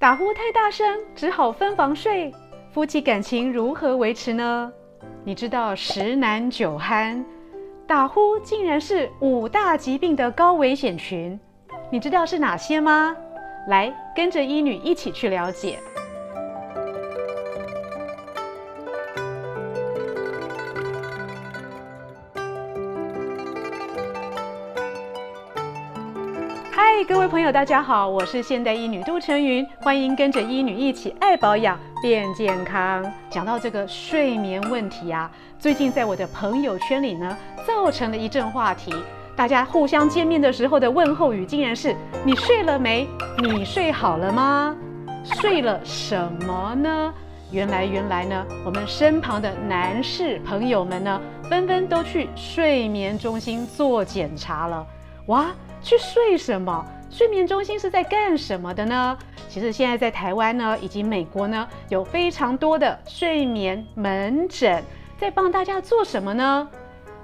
打呼太大声，只好分房睡，夫妻感情如何维持呢？你知道十男九鼾，打呼竟然是五大疾病的高危险群，你知道是哪些吗？来，跟着医女一起去了解。各位朋友，大家好，我是现代医女杜丞芸，欢迎跟着医女一起爱保养变健康。讲到这个睡眠问题啊，最近在我的朋友圈里呢，造成了一阵话题。大家互相见面的时候的问候语，竟然是“你睡了没？你睡好了吗？睡了什么呢？”原来，原来呢，我们身旁的男士朋友们呢，纷纷都去睡眠中心做检查了。哇！去睡什么？睡眠中心是在干什么的呢？其实现在在台湾呢，以及美国呢，有非常多的睡眠门诊，在帮大家做什么呢？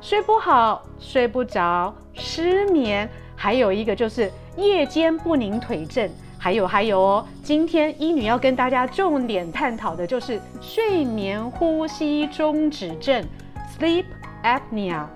睡不好、睡不着、失眠，还有一个就是夜间不宁腿症，还有还有哦，今天医女要跟大家重点探讨的就是睡眠呼吸中止症 （Sleep Apnea）。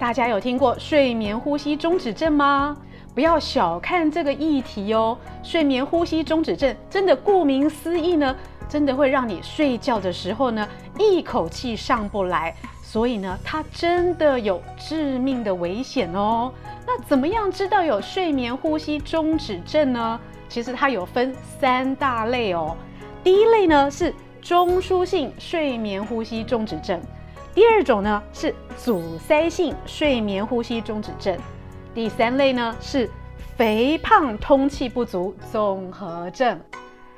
大家有听过睡眠呼吸中止症吗？不要小看这个议题哦。睡眠呼吸中止症真的顾名思义呢，真的会让你睡觉的时候呢，一口气上不来，所以呢，它真的有致命的危险哦。那怎么样知道有睡眠呼吸中止症呢？其实它有分三大类哦。第一类呢是中枢性睡眠呼吸中止症。第二种呢是阻塞性睡眠呼吸中止症，第三类呢是肥胖通气不足综合症，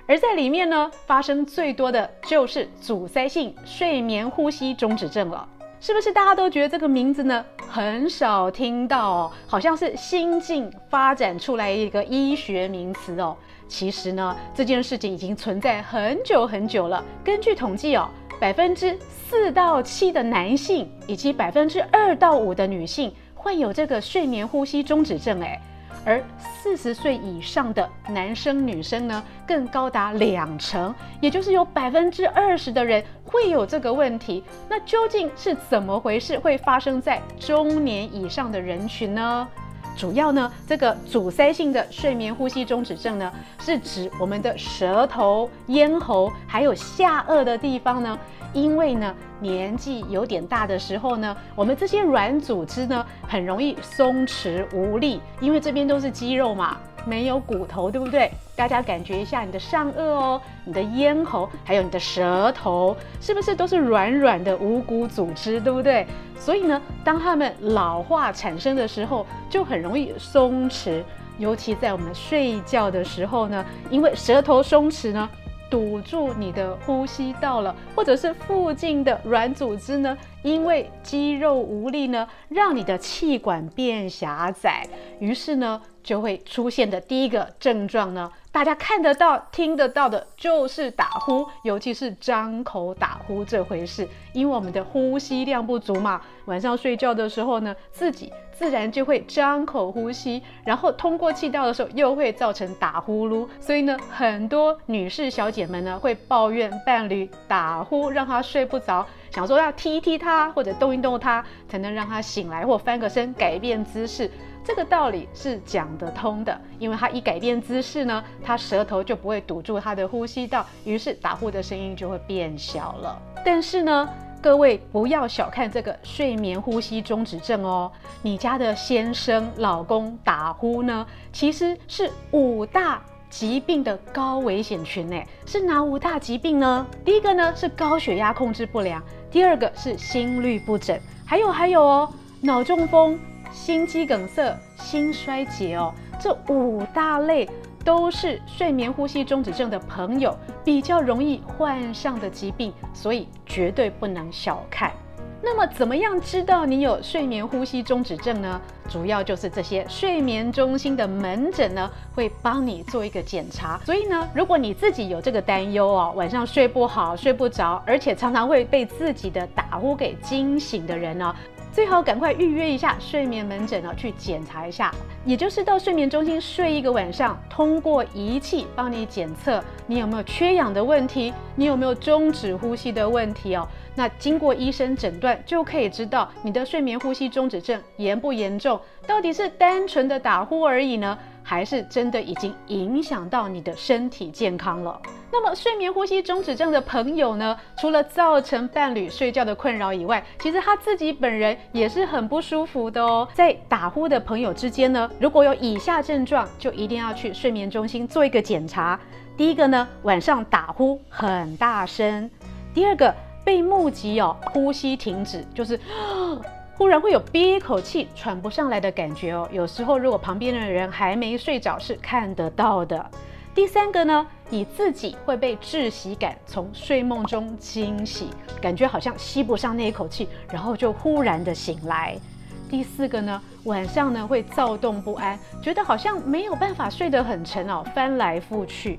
而在里面呢发生最多的就是阻塞性睡眠呼吸中止症了，是不是大家都觉得这个名字呢很少听到哦？好像是新近发展出来一个医学名词哦。其实呢这件事情已经存在很久很久了，根据统计哦。百分之四到七的男性以及百分之二到五的女性患有这个睡眠呼吸中止症，哎，而四十岁以上的男生女生呢，更高达两成，也就是有百分之二十的人会有这个问题。那究竟是怎么回事，会发生在中年以上的人群呢？主要呢，这个阻塞性的睡眠呼吸中止症呢，是指我们的舌头、咽喉还有下颚的地方呢，因为呢年纪有点大的时候呢，我们这些软组织呢很容易松弛无力，因为这边都是肌肉嘛。没有骨头，对不对？大家感觉一下你的上颚哦，你的咽喉，还有你的舌头，是不是都是软软的无骨组织，对不对？所以呢，当它们老化产生的时候，就很容易松弛，尤其在我们睡觉的时候呢，因为舌头松弛呢。堵住你的呼吸道了，或者是附近的软组织呢，因为肌肉无力呢，让你的气管变狭窄，于是呢，就会出现的第一个症状呢，大家看得到、听得到的，就是打呼，尤其是张口打呼这回事，因为我们的呼吸量不足嘛，晚上睡觉的时候呢，自己。自然就会张口呼吸，然后通过气道的时候又会造成打呼噜，所以呢，很多女士小姐们呢会抱怨伴侣打呼让她睡不着，想说要踢一踢他或者动一动他才能让他醒来或翻个身改变姿势。这个道理是讲得通的，因为他一改变姿势呢，他舌头就不会堵住他的呼吸道，于是打呼的声音就会变小了。但是呢，各位不要小看这个睡眠呼吸中止症哦，你家的先生、老公打呼呢，其实是五大疾病的高危险群诶，是哪五大疾病呢？第一个呢是高血压控制不良，第二个是心律不整，还有还有哦，脑中风、心肌梗塞、心衰竭哦，这五大类。都是睡眠呼吸中止症的朋友比较容易患上的疾病，所以绝对不能小看。那么，怎么样知道你有睡眠呼吸中止症呢？主要就是这些睡眠中心的门诊呢，会帮你做一个检查。所以呢，如果你自己有这个担忧哦，晚上睡不好、睡不着，而且常常会被自己的打呼给惊醒的人呢，最好赶快预约一下睡眠门诊呢，去检查一下，也就是到睡眠中心睡一个晚上，通过仪器帮你检测你有没有缺氧的问题，你有没有终止呼吸的问题哦。那经过医生诊断，就可以知道你的睡眠呼吸中止症严不严重，到底是单纯的打呼而已呢，还是真的已经影响到你的身体健康了？那么睡眠呼吸中止症的朋友呢，除了造成伴侣睡觉的困扰以外，其实他自己本人也是很不舒服的哦。在打呼的朋友之间呢，如果有以下症状，就一定要去睡眠中心做一个检查。第一个呢，晚上打呼很大声；第二个，被目击哦，呼吸停止，就是忽然会有憋一口气喘不上来的感觉哦。有时候如果旁边的人还没睡着，是看得到的。第三个呢，你自己会被窒息感从睡梦中惊醒，感觉好像吸不上那一口气，然后就忽然的醒来。第四个呢，晚上呢会躁动不安，觉得好像没有办法睡得很沉哦，翻来覆去。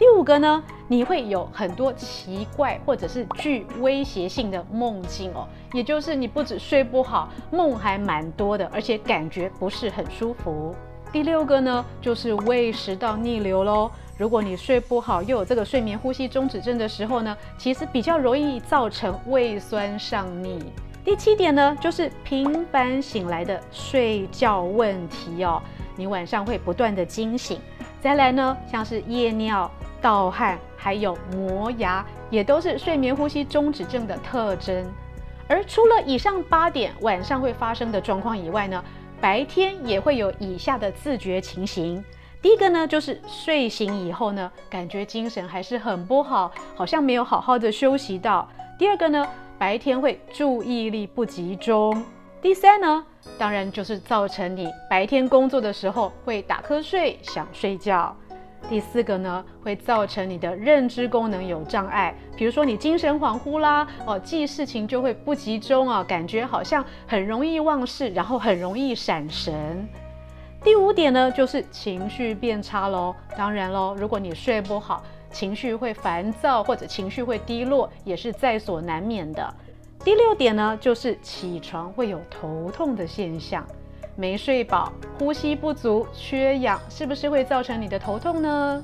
第五个呢，你会有很多奇怪或者是具威胁性的梦境哦，也就是你不止睡不好，梦还蛮多的，而且感觉不是很舒服。第六个呢，就是胃食道逆流喽。如果你睡不好，又有这个睡眠呼吸中止症的时候呢，其实比较容易造成胃酸上逆。第七点呢，就是频繁醒来的睡觉问题哦，你晚上会不断的惊醒。再来呢，像是夜尿、盗汗，还有磨牙，也都是睡眠呼吸中止症的特征。而除了以上八点晚上会发生的状况以外呢，白天也会有以下的自觉情形。第一个呢，就是睡醒以后呢，感觉精神还是很不好，好像没有好好的休息到。第二个呢，白天会注意力不集中。第三呢，当然就是造成你白天工作的时候会打瞌睡、想睡觉。第四个呢，会造成你的认知功能有障碍，比如说你精神恍惚啦，哦，记事情就会不集中啊，感觉好像很容易忘事，然后很容易闪神。第五点呢，就是情绪变差喽。当然喽，如果你睡不好，情绪会烦躁或者情绪会低落，也是在所难免的。第六点呢，就是起床会有头痛的现象。没睡饱、呼吸不足、缺氧，是不是会造成你的头痛呢？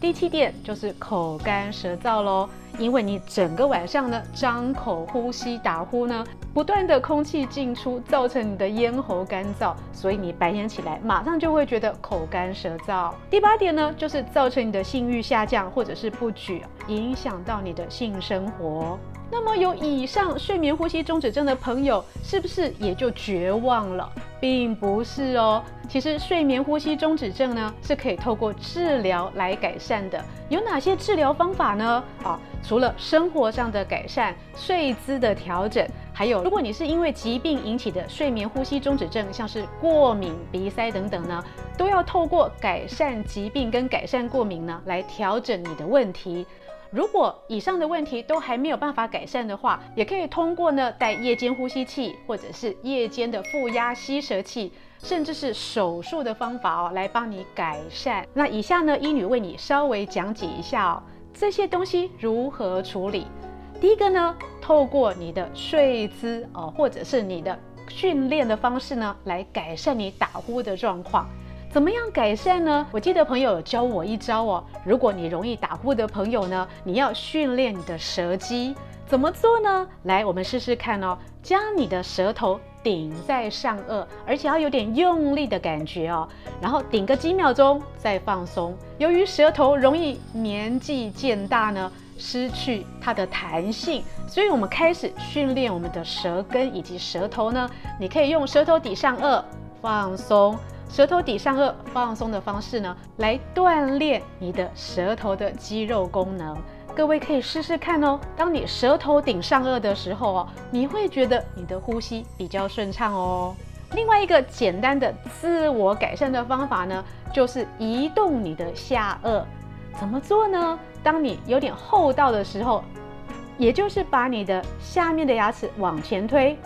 第七点就是口干舌燥喽，因为你整个晚上呢张口呼吸打呼呢，不断的空气进出，造成你的咽喉干燥，所以你白天起来马上就会觉得口干舌燥。第八点呢，就是造成你的性欲下降或者是不举，影响到你的性生活。那么有以上睡眠呼吸中止症的朋友，是不是也就绝望了？并不是哦，其实睡眠呼吸中止症呢是可以透过治疗来改善的。有哪些治疗方法呢？啊，除了生活上的改善、睡姿的调整，还有如果你是因为疾病引起的睡眠呼吸中止症，像是过敏、鼻塞等等呢，都要透过改善疾病跟改善过敏呢来调整你的问题。如果以上的问题都还没有办法改善的话，也可以通过呢戴夜间呼吸器，或者是夜间的负压吸舌器，甚至是手术的方法哦，来帮你改善。那以下呢，医女为你稍微讲解一下哦，这些东西如何处理。第一个呢，透过你的睡姿哦，或者是你的训练的方式呢，来改善你打呼的状况。怎么样改善呢？我记得朋友有教我一招哦。如果你容易打呼的朋友呢，你要训练你的舌肌，怎么做呢？来，我们试试看哦。将你的舌头顶在上颚，而且要有点用力的感觉哦。然后顶个几秒钟，再放松。由于舌头容易年纪渐大呢，失去它的弹性，所以我们开始训练我们的舌根以及舌头呢。你可以用舌头抵上颚，放松。舌头抵上颚放松的方式呢，来锻炼你的舌头的肌肉功能。各位可以试试看哦。当你舌头顶上颚的时候哦，你会觉得你的呼吸比较顺畅哦。另外一个简单的自我改善的方法呢，就是移动你的下颚。怎么做呢？当你有点厚道的时候，也就是把你的下面的牙齿往前推，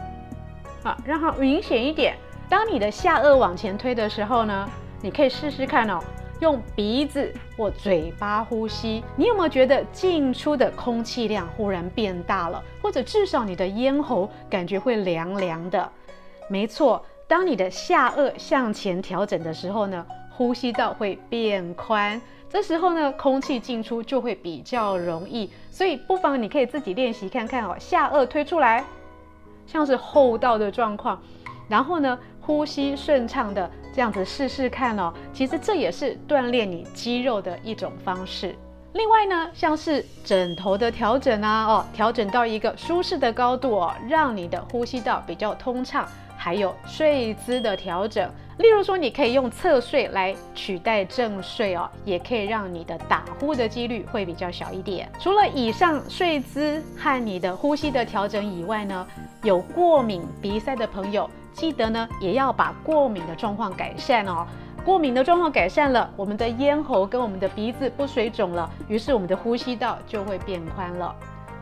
啊，让它明显一点。当你的下颚往前推的时候呢，你可以试试看哦，用鼻子或嘴巴呼吸。你有没有觉得进出的空气量忽然变大了？或者至少你的咽喉感觉会凉凉的？没错，当你的下颚向前调整的时候呢，呼吸道会变宽，这时候呢，空气进出就会比较容易。所以不妨你可以自己练习看看哦，下颚推出来，像是厚道的状况，然后呢，呼吸顺畅的这样子试试看哦。其实这也是锻炼你肌肉的一种方式。另外呢，像是枕头的调整啊，哦，调整到一个舒适的高度哦，让你的呼吸道比较通畅。还有睡姿的调整，例如说，你可以用侧睡来取代正睡哦，也可以让你的打呼的几率会比较小一点。除了以上睡姿和你的呼吸的调整以外呢，有过敏鼻塞的朋友，记得呢也要把过敏的状况改善哦。过敏的状况改善了，我们的咽喉跟我们的鼻子不水肿了，于是我们的呼吸道就会变宽了。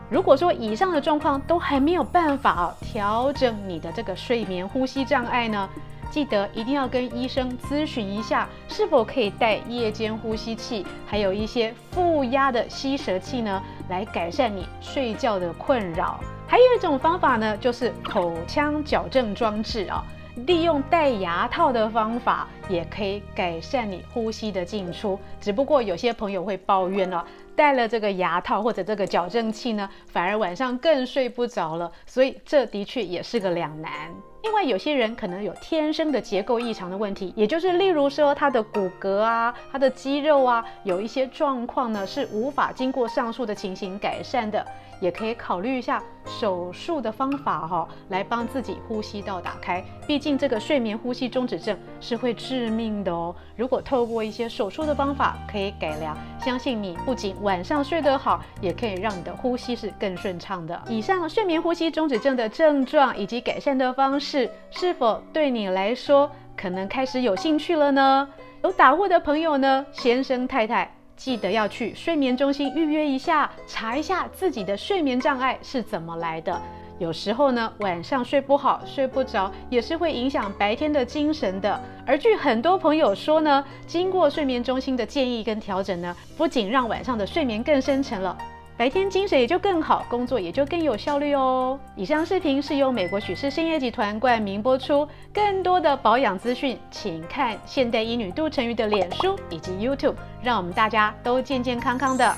如果说以上的状况都还没有办法哦，调整你的这个睡眠呼吸障碍呢，记得一定要跟医生咨询一下，是否可以戴夜间呼吸器，还有一些负压的吸舌器呢，来改善你睡觉的困扰。还有一种方法呢，就是口腔矫正装置啊。利用戴牙套的方法，也可以改善你呼吸的进出。只不过有些朋友会抱怨了，戴了这个牙套或者这个矫正器呢，反而晚上更睡不着了。所以这的确也是个两难。另外，有些人可能有天生的结构异常的问题，也就是例如说他的骨骼啊、他的肌肉啊，有一些状况呢是无法经过上述的情形改善的。也可以考虑一下手术的方法哈，来帮自己呼吸道打开。毕竟这个睡眠呼吸中止症是会致命的哦。如果透过一些手术的方法可以改良，相信你不仅晚上睡得好，也可以让你的呼吸是更顺畅的。以上睡眠呼吸中止症的症状以及改善的方式，是是否对你来说可能开始有兴趣了呢？有打呼的朋友呢，先生太太。记得要去睡眠中心预约一下，查一下自己的睡眠障碍是怎么来的。有时候呢，晚上睡不好、睡不着，也是会影响白天的精神的。而据很多朋友说呢，经过睡眠中心的建议跟调整呢，不仅让晚上的睡眠更深沉了。白天精神也就更好，工作也就更有效率哦。以上视频是由美国许氏兴业集团冠名播出，更多的保养资讯，请看现代医女杜成玉的脸书以及 YouTube，让我们大家都健健康康的。